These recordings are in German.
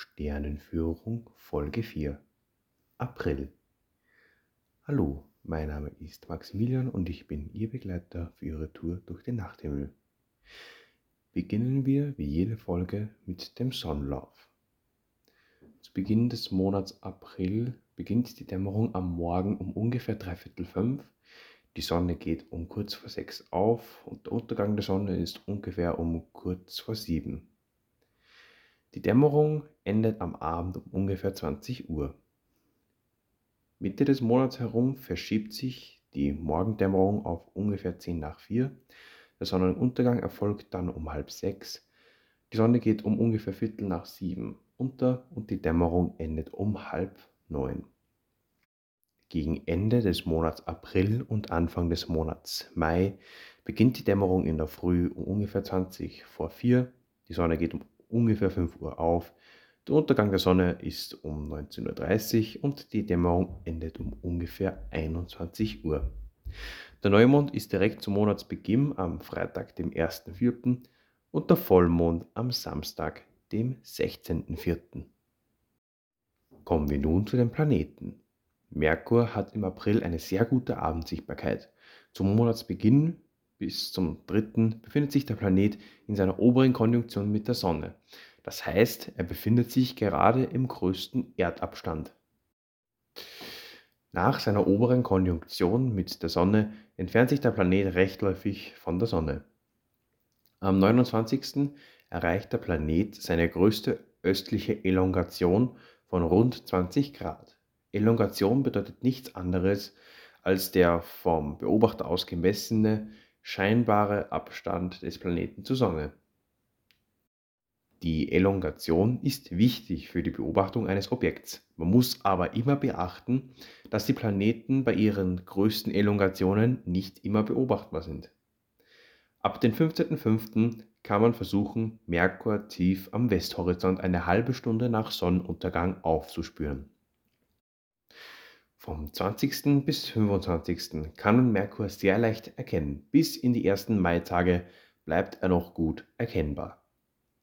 Sternenführung Folge 4 April Hallo, mein Name ist Maximilian und ich bin Ihr Begleiter für Ihre Tour durch den Nachthimmel. Beginnen wir wie jede Folge mit dem Sonnenlauf. Zu Beginn des Monats April beginnt die Dämmerung am Morgen um ungefähr dreiviertel fünf. Die Sonne geht um kurz vor sechs auf und der Untergang der Sonne ist ungefähr um kurz vor sieben. Die Dämmerung endet am Abend um ungefähr 20 Uhr. Mitte des Monats herum verschiebt sich die Morgendämmerung auf ungefähr 10 nach 4. Der Sonnenuntergang erfolgt dann um halb sechs. Die Sonne geht um ungefähr Viertel nach sieben unter und die Dämmerung endet um halb neun. Gegen Ende des Monats April und Anfang des Monats Mai beginnt die Dämmerung in der Früh um ungefähr 20 vor 4. Die Sonne geht um ungefähr 5 Uhr auf. Der Untergang der Sonne ist um 19.30 Uhr und die Dämmerung endet um ungefähr 21 Uhr. Der Neumond ist direkt zum Monatsbeginn am Freitag, dem 1.4. und der Vollmond am Samstag, dem 16.4. Kommen wir nun zu den Planeten. Merkur hat im April eine sehr gute Abendsichtbarkeit. Zum Monatsbeginn bis zum 3. befindet sich der Planet in seiner oberen Konjunktion mit der Sonne. Das heißt, er befindet sich gerade im größten Erdabstand. Nach seiner oberen Konjunktion mit der Sonne entfernt sich der Planet rechtläufig von der Sonne. Am 29. erreicht der Planet seine größte östliche Elongation von rund 20 Grad. Elongation bedeutet nichts anderes als der vom Beobachter aus gemessene scheinbare Abstand des Planeten zur Sonne. Die Elongation ist wichtig für die Beobachtung eines Objekts. Man muss aber immer beachten, dass die Planeten bei ihren größten Elongationen nicht immer beobachtbar sind. Ab dem 15.05. kann man versuchen, Merkur tief am Westhorizont eine halbe Stunde nach Sonnenuntergang aufzuspüren. Vom 20. bis 25. kann man Merkur sehr leicht erkennen. Bis in die ersten Maitage bleibt er noch gut erkennbar.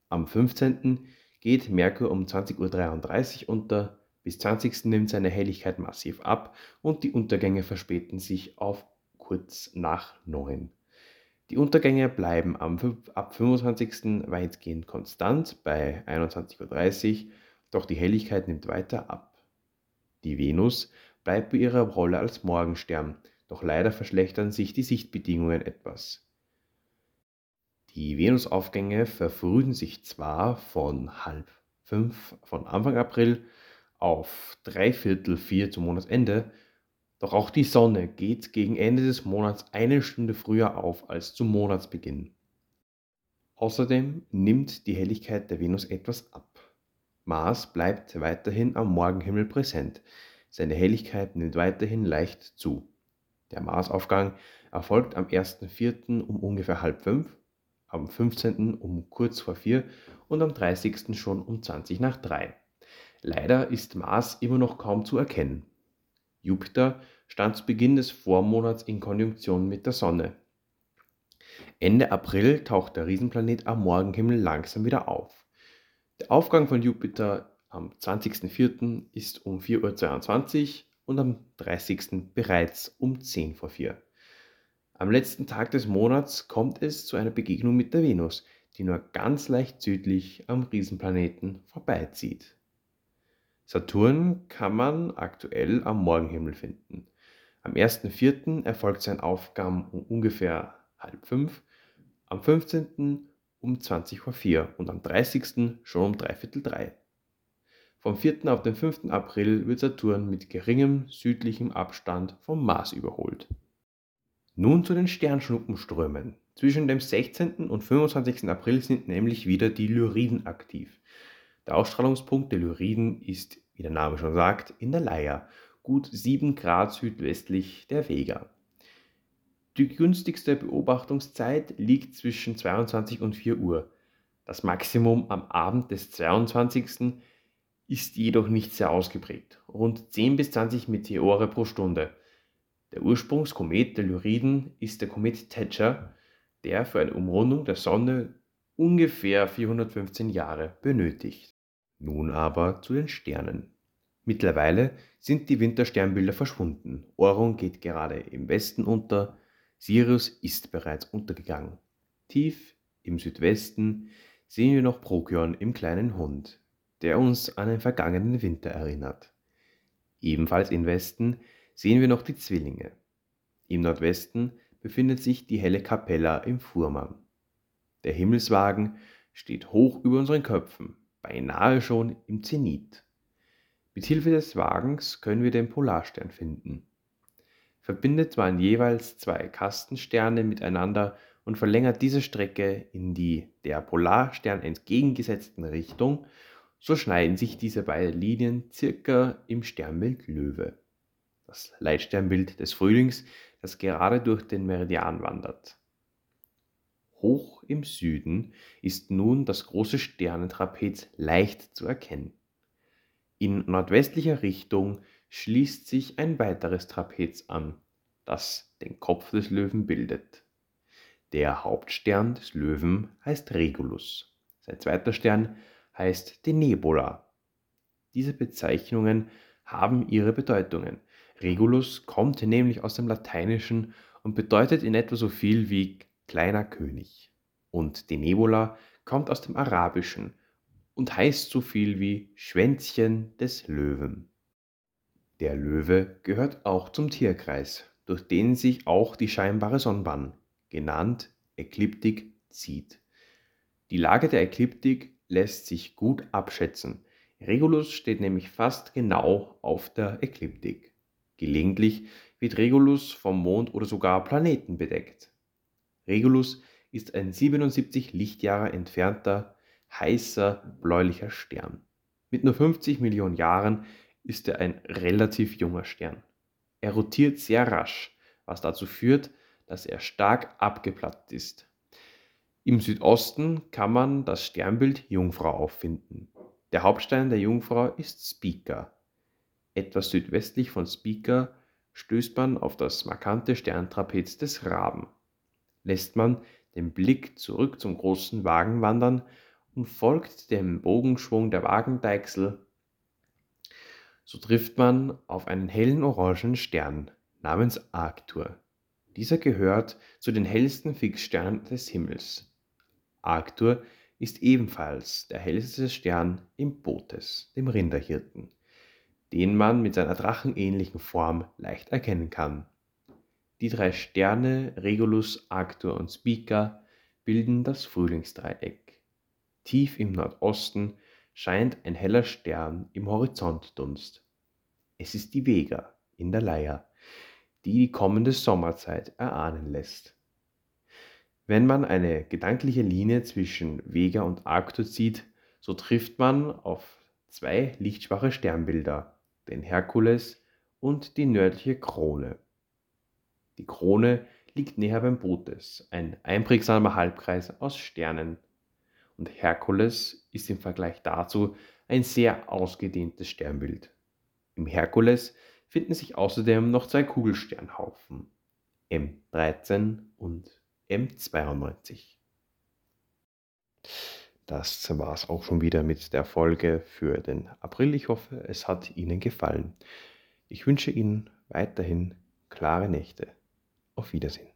Am 15. geht Merkur um 20.33 Uhr unter, bis 20. nimmt seine Helligkeit massiv ab und die Untergänge verspäten sich auf kurz nach 9. Die Untergänge bleiben am, ab 25. weitgehend konstant bei 21.30 Uhr, doch die Helligkeit nimmt weiter ab. Die Venus bleibt bei ihrer Rolle als Morgenstern, doch leider verschlechtern sich die Sichtbedingungen etwas. Die Venusaufgänge verfrühen sich zwar von halb fünf von Anfang April auf dreiviertel vier zum Monatsende, doch auch die Sonne geht gegen Ende des Monats eine Stunde früher auf als zum Monatsbeginn. Außerdem nimmt die Helligkeit der Venus etwas ab. Mars bleibt weiterhin am Morgenhimmel präsent, seine Helligkeit nimmt weiterhin leicht zu. Der Marsaufgang erfolgt am 1.4. um ungefähr halb fünf, am 15. um kurz vor vier und am 30. schon um 20 nach drei. Leider ist Mars immer noch kaum zu erkennen. Jupiter stand zu Beginn des Vormonats in Konjunktion mit der Sonne. Ende April taucht der Riesenplanet am Morgenhimmel langsam wieder auf. Der Aufgang von Jupiter am 20.04. ist um 4.22 Uhr und am 30. bereits um 10 vor 4. Am letzten Tag des Monats kommt es zu einer Begegnung mit der Venus, die nur ganz leicht südlich am Riesenplaneten vorbeizieht. Saturn kann man aktuell am Morgenhimmel finden. Am 1.4. erfolgt sein Aufgang um ungefähr halb fünf, am 15. um 20 vor 4 und am 30. schon um dreiviertel drei. Vom 4. auf den 5. April wird Saturn mit geringem südlichem Abstand vom Mars überholt. Nun zu den Sternschnuppenströmen. Zwischen dem 16. und 25. April sind nämlich wieder die Lyriden aktiv. Der Ausstrahlungspunkt der Lyriden ist, wie der Name schon sagt, in der Leier, gut 7 Grad südwestlich der Vega. Die günstigste Beobachtungszeit liegt zwischen 22 und 4 Uhr. Das Maximum am Abend des 22 ist jedoch nicht sehr ausgeprägt, rund 10 bis 20 Meteore pro Stunde. Der Ursprungskomet der Lyriden ist der Komet Thatcher, der für eine Umrundung der Sonne ungefähr 415 Jahre benötigt. Nun aber zu den Sternen. Mittlerweile sind die Wintersternbilder verschwunden. Orion geht gerade im Westen unter, Sirius ist bereits untergegangen. Tief im Südwesten sehen wir noch Procyon im kleinen Hund, der uns an den vergangenen Winter erinnert. Ebenfalls im Westen sehen wir noch die Zwillinge. Im Nordwesten befindet sich die helle Kapella im Fuhrmann. Der Himmelswagen steht hoch über unseren Köpfen, beinahe schon im Zenit. Mit Hilfe des Wagens können wir den Polarstern finden. Verbindet man jeweils zwei Kastensterne miteinander und verlängert diese Strecke in die der Polarstern entgegengesetzten Richtung, so schneiden sich diese beiden Linien circa im Sternbild Löwe. Das Leitsternbild des Frühlings, das gerade durch den Meridian wandert. Hoch im Süden ist nun das große Sternentrapez leicht zu erkennen. In nordwestlicher Richtung schließt sich ein weiteres Trapez an, das den Kopf des Löwen bildet. Der Hauptstern des Löwen heißt Regulus. Sein zweiter Stern heißt Denebola. Diese Bezeichnungen haben ihre Bedeutungen. Regulus kommt nämlich aus dem Lateinischen und bedeutet in etwa so viel wie kleiner König. Und Denebola kommt aus dem Arabischen und heißt so viel wie Schwänzchen des Löwen. Der Löwe gehört auch zum Tierkreis, durch den sich auch die scheinbare Sonnenbahn, genannt Ekliptik, zieht. Die Lage der Ekliptik lässt sich gut abschätzen. Regulus steht nämlich fast genau auf der Ekliptik. Gelegentlich wird Regulus vom Mond oder sogar Planeten bedeckt. Regulus ist ein 77 Lichtjahre entfernter, heißer, bläulicher Stern. Mit nur 50 Millionen Jahren ist er ein relativ junger Stern. Er rotiert sehr rasch, was dazu führt, dass er stark abgeplatzt ist. Im Südosten kann man das Sternbild Jungfrau auffinden. Der Hauptstein der Jungfrau ist Spica. Etwas südwestlich von Spica stößt man auf das markante Sterntrapez des Raben. Lässt man den Blick zurück zum großen Wagen wandern und folgt dem Bogenschwung der Wagendeichsel, so trifft man auf einen hellen orangen Stern namens Arctur. Dieser gehört zu den hellsten Fixsternen des Himmels. Arctur ist ebenfalls der hellste Stern im Bootes, dem Rinderhirten, den man mit seiner drachenähnlichen Form leicht erkennen kann. Die drei Sterne Regulus, Arctur und Spica bilden das Frühlingsdreieck. Tief im Nordosten scheint ein heller Stern im Horizontdunst. Es ist die Vega in der Leier, die die kommende Sommerzeit erahnen lässt. Wenn man eine gedankliche Linie zwischen Vega und Arctur zieht, so trifft man auf zwei lichtschwache Sternbilder, den Herkules und die nördliche Krone. Die Krone liegt näher beim Bootes, ein einprägsamer Halbkreis aus Sternen. Und Herkules ist im Vergleich dazu ein sehr ausgedehntes Sternbild. Im Herkules finden sich außerdem noch zwei Kugelsternhaufen, M13 und M92. Das war es auch schon wieder mit der Folge für den April. Ich hoffe, es hat Ihnen gefallen. Ich wünsche Ihnen weiterhin klare Nächte. Auf Wiedersehen.